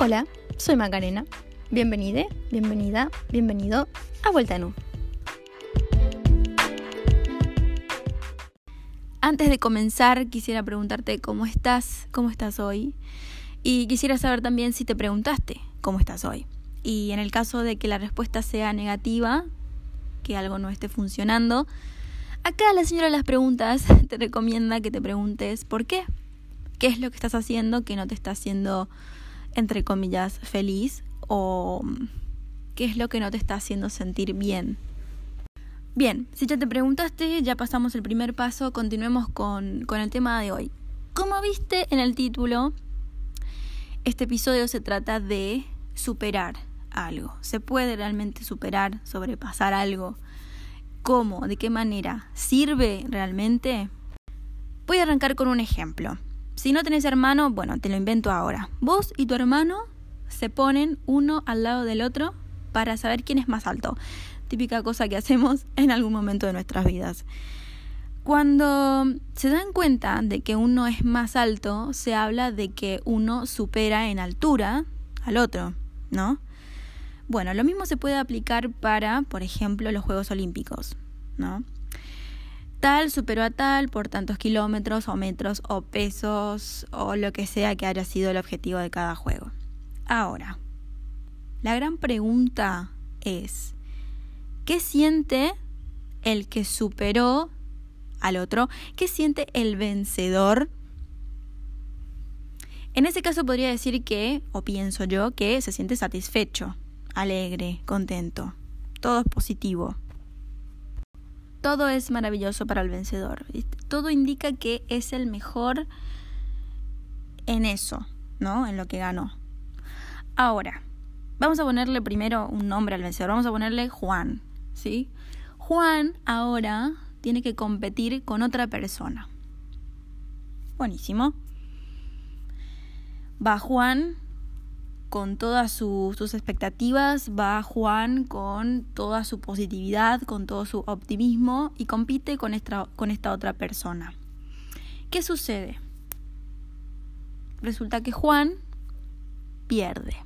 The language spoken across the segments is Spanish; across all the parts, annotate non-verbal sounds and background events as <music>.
Hola, soy Macarena. Bienvenida, bienvenida, bienvenido a Vuelta en U. Antes de comenzar, quisiera preguntarte cómo estás, cómo estás hoy. Y quisiera saber también si te preguntaste cómo estás hoy. Y en el caso de que la respuesta sea negativa, que algo no esté funcionando, acá la señora de las preguntas te recomienda que te preguntes por qué. ¿Qué es lo que estás haciendo que no te está haciendo entre comillas, feliz o qué es lo que no te está haciendo sentir bien. Bien, si ya te preguntaste, ya pasamos el primer paso, continuemos con, con el tema de hoy. Como viste en el título, este episodio se trata de superar algo. ¿Se puede realmente superar, sobrepasar algo? ¿Cómo? ¿De qué manera? ¿Sirve realmente? Voy a arrancar con un ejemplo. Si no tenés hermano, bueno, te lo invento ahora. Vos y tu hermano se ponen uno al lado del otro para saber quién es más alto. Típica cosa que hacemos <laughs> en algún momento de nuestras vidas. Cuando se dan cuenta de que uno es más alto, se habla de que uno supera en altura al otro, ¿no? Bueno, lo mismo se puede aplicar para, por ejemplo, los Juegos Olímpicos, ¿no? Tal superó a tal por tantos kilómetros o metros o pesos o lo que sea que haya sido el objetivo de cada juego. Ahora, la gran pregunta es, ¿qué siente el que superó al otro? ¿Qué siente el vencedor? En ese caso podría decir que, o pienso yo, que se siente satisfecho, alegre, contento. Todo es positivo todo es maravilloso para el vencedor. Todo indica que es el mejor en eso, ¿no? En lo que ganó. Ahora, vamos a ponerle primero un nombre al vencedor. Vamos a ponerle Juan, ¿sí? Juan ahora tiene que competir con otra persona. Buenísimo. Va Juan con todas sus, expectativas, va Juan con toda su positividad, con todo su optimismo y compite con esta, con esta otra persona. ¿Qué sucede? Resulta que Juan pierde,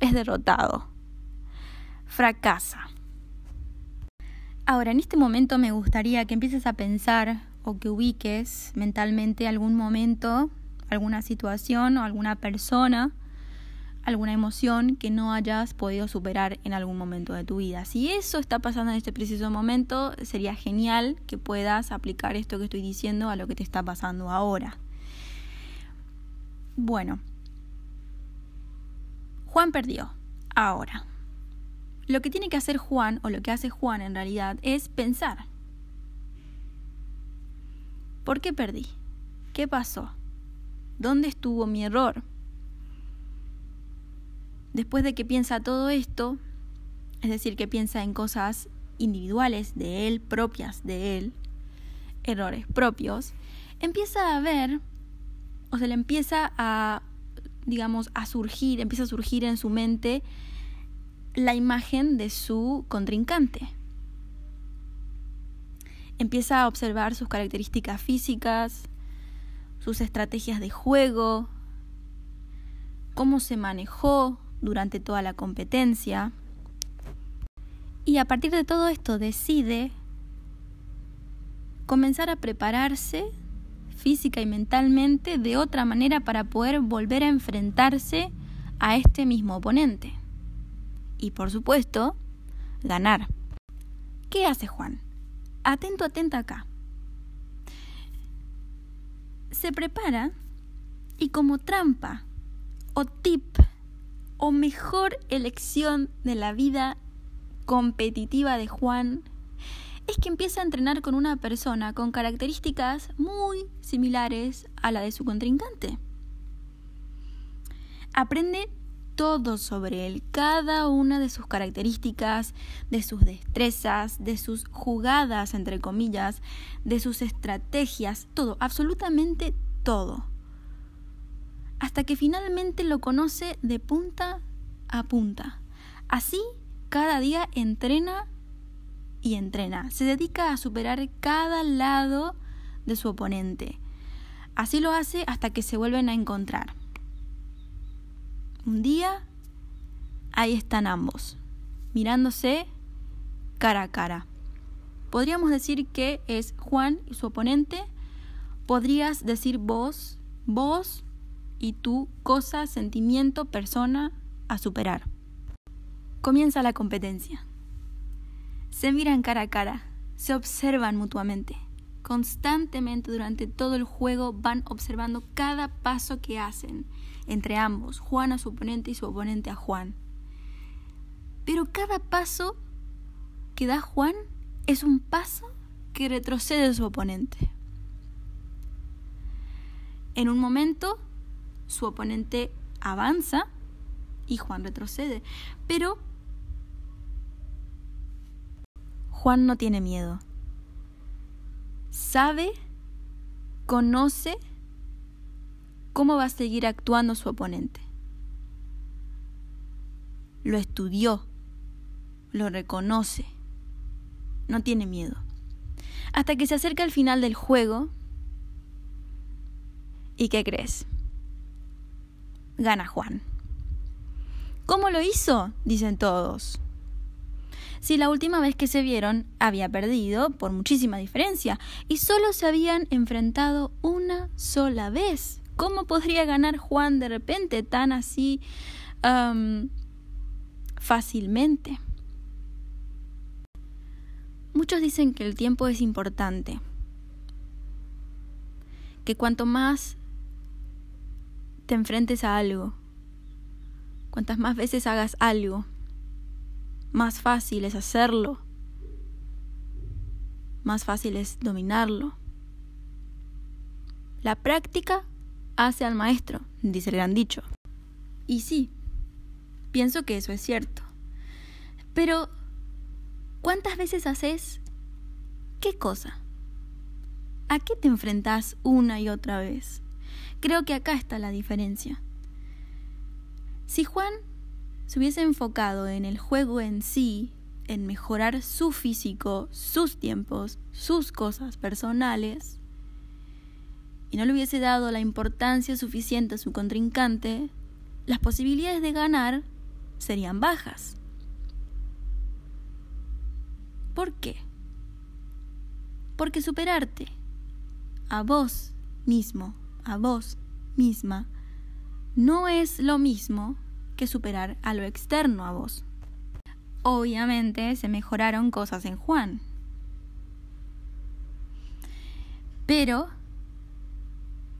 es derrotado, fracasa. Ahora, en este momento me gustaría que empieces a pensar o que ubiques mentalmente algún momento, alguna situación o alguna persona alguna emoción que no hayas podido superar en algún momento de tu vida. Si eso está pasando en este preciso momento, sería genial que puedas aplicar esto que estoy diciendo a lo que te está pasando ahora. Bueno, Juan perdió. Ahora, lo que tiene que hacer Juan, o lo que hace Juan en realidad, es pensar. ¿Por qué perdí? ¿Qué pasó? ¿Dónde estuvo mi error? Después de que piensa todo esto, es decir, que piensa en cosas individuales de él, propias de él, errores propios, empieza a ver, o se le empieza a, digamos, a surgir, empieza a surgir en su mente la imagen de su contrincante. Empieza a observar sus características físicas, sus estrategias de juego, cómo se manejó, durante toda la competencia. Y a partir de todo esto decide comenzar a prepararse física y mentalmente de otra manera para poder volver a enfrentarse a este mismo oponente. Y por supuesto, ganar. ¿Qué hace Juan? Atento, atenta acá. Se prepara y como trampa o tip o mejor elección de la vida competitiva de Juan es que empieza a entrenar con una persona con características muy similares a la de su contrincante. Aprende todo sobre él, cada una de sus características, de sus destrezas, de sus jugadas, entre comillas, de sus estrategias, todo, absolutamente todo hasta que finalmente lo conoce de punta a punta. Así, cada día entrena y entrena. Se dedica a superar cada lado de su oponente. Así lo hace hasta que se vuelven a encontrar. Un día, ahí están ambos, mirándose cara a cara. Podríamos decir que es Juan y su oponente. Podrías decir vos, vos y tu cosa, sentimiento, persona a superar. Comienza la competencia. Se miran cara a cara, se observan mutuamente. Constantemente durante todo el juego van observando cada paso que hacen entre ambos, Juan a su oponente y su oponente a Juan. Pero cada paso que da Juan es un paso que retrocede su oponente. En un momento, su oponente avanza y Juan retrocede. Pero Juan no tiene miedo. Sabe, conoce cómo va a seguir actuando su oponente. Lo estudió, lo reconoce, no tiene miedo. Hasta que se acerca al final del juego. ¿Y qué crees? Gana Juan. ¿Cómo lo hizo? dicen todos si la última vez que se vieron había perdido por muchísima diferencia y solo se habían enfrentado una sola vez. ¿Cómo podría ganar Juan de repente tan así fácilmente? Muchos dicen que el tiempo es importante, que cuanto más te enfrentes a algo, cuantas más veces hagas algo, más fácil es hacerlo, más fácil es dominarlo. La práctica hace al maestro, dice el gran dicho. Y sí, pienso que eso es cierto. Pero, ¿cuántas veces haces qué cosa? ¿A qué te enfrentas una y otra vez? Creo que acá está la diferencia. Si Juan se hubiese enfocado en el juego en sí, en mejorar su físico, sus tiempos, sus cosas personales, y no le hubiese dado la importancia suficiente a su contrincante, las posibilidades de ganar serían bajas. ¿Por qué? Porque superarte a vos mismo, a vos misma, no es lo mismo que superar a lo externo a vos. Obviamente se mejoraron cosas en Juan. Pero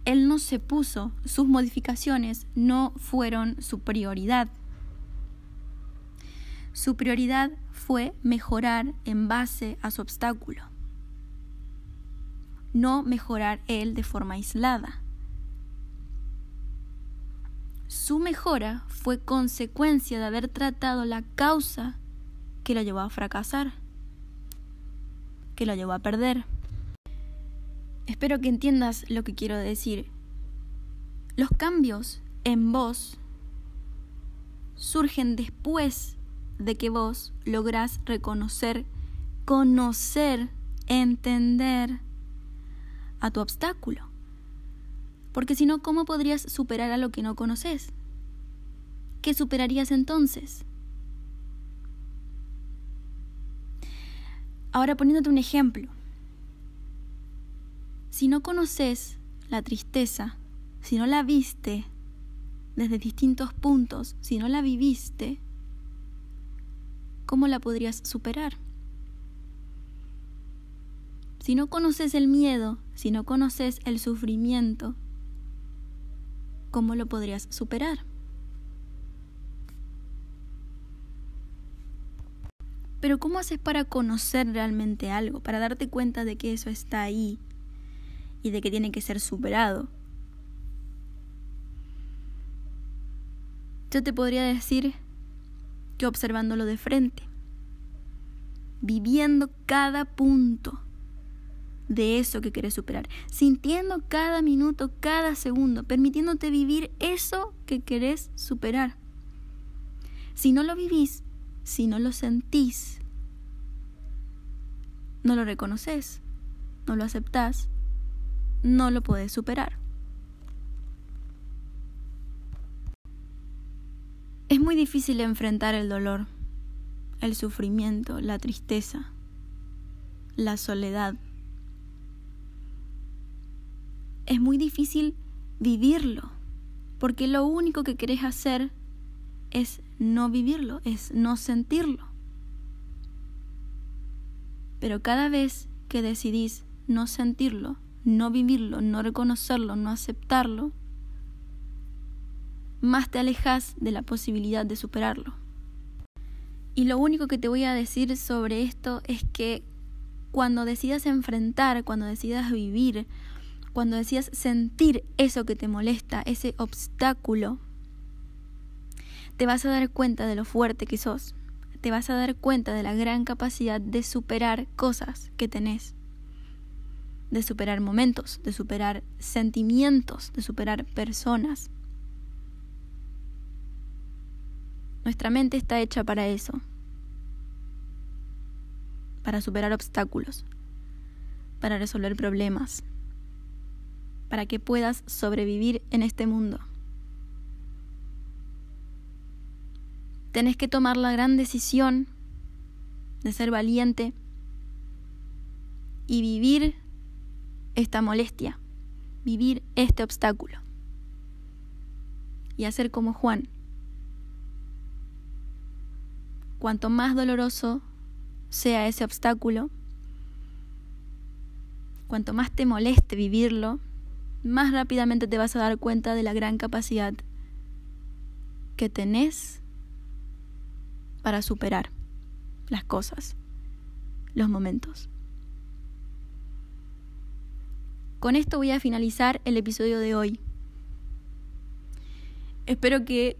él no se puso, sus modificaciones no fueron su prioridad. Su prioridad fue mejorar en base a su obstáculo, no mejorar él de forma aislada. Su mejora fue consecuencia de haber tratado la causa que lo llevó a fracasar, que lo llevó a perder. Espero que entiendas lo que quiero decir. Los cambios en vos surgen después de que vos lográs reconocer, conocer, entender a tu obstáculo. Porque si no, ¿cómo podrías superar a lo que no conoces? ¿Qué superarías entonces? Ahora poniéndote un ejemplo. Si no conoces la tristeza, si no la viste desde distintos puntos, si no la viviste, ¿cómo la podrías superar? Si no conoces el miedo, si no conoces el sufrimiento, ¿cómo lo podrías superar? Pero ¿cómo haces para conocer realmente algo, para darte cuenta de que eso está ahí y de que tiene que ser superado? Yo te podría decir que observándolo de frente, viviendo cada punto de eso que quieres superar, sintiendo cada minuto, cada segundo, permitiéndote vivir eso que querés superar. Si no lo vivís, si no lo sentís, no lo reconoces, no lo aceptás, no lo podés superar. muy difícil enfrentar el dolor, el sufrimiento, la tristeza, la soledad. Es muy difícil vivirlo, porque lo único que querés hacer es no vivirlo, es no sentirlo. Pero cada vez que decidís no sentirlo, no vivirlo, no reconocerlo, no aceptarlo, más te alejas de la posibilidad de superarlo. Y lo único que te voy a decir sobre esto es que cuando decidas enfrentar, cuando decidas vivir, cuando decidas sentir eso que te molesta, ese obstáculo, te vas a dar cuenta de lo fuerte que sos, te vas a dar cuenta de la gran capacidad de superar cosas que tenés, de superar momentos, de superar sentimientos, de superar personas. Nuestra mente está hecha para eso, para superar obstáculos, para resolver problemas, para que puedas sobrevivir en este mundo. Tenés que tomar la gran decisión de ser valiente y vivir esta molestia, vivir este obstáculo y hacer como Juan cuanto más doloroso sea ese obstáculo, cuanto más te moleste vivirlo, más rápidamente te vas a dar cuenta de la gran capacidad que tenés para superar las cosas, los momentos. Con esto voy a finalizar el episodio de hoy. Espero que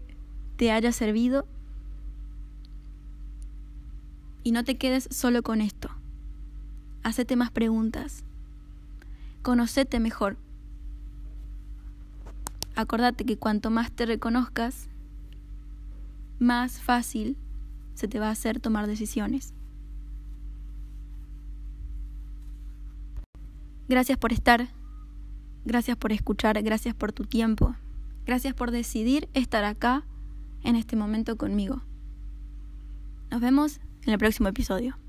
te haya servido y no te quedes solo con esto. Hacete más preguntas. Conocete mejor. Acordate que cuanto más te reconozcas, más fácil se te va a hacer tomar decisiones. Gracias por estar, gracias por escuchar, gracias por tu tiempo, gracias por decidir estar acá en este momento conmigo. Nos vemos en el próximo episodio.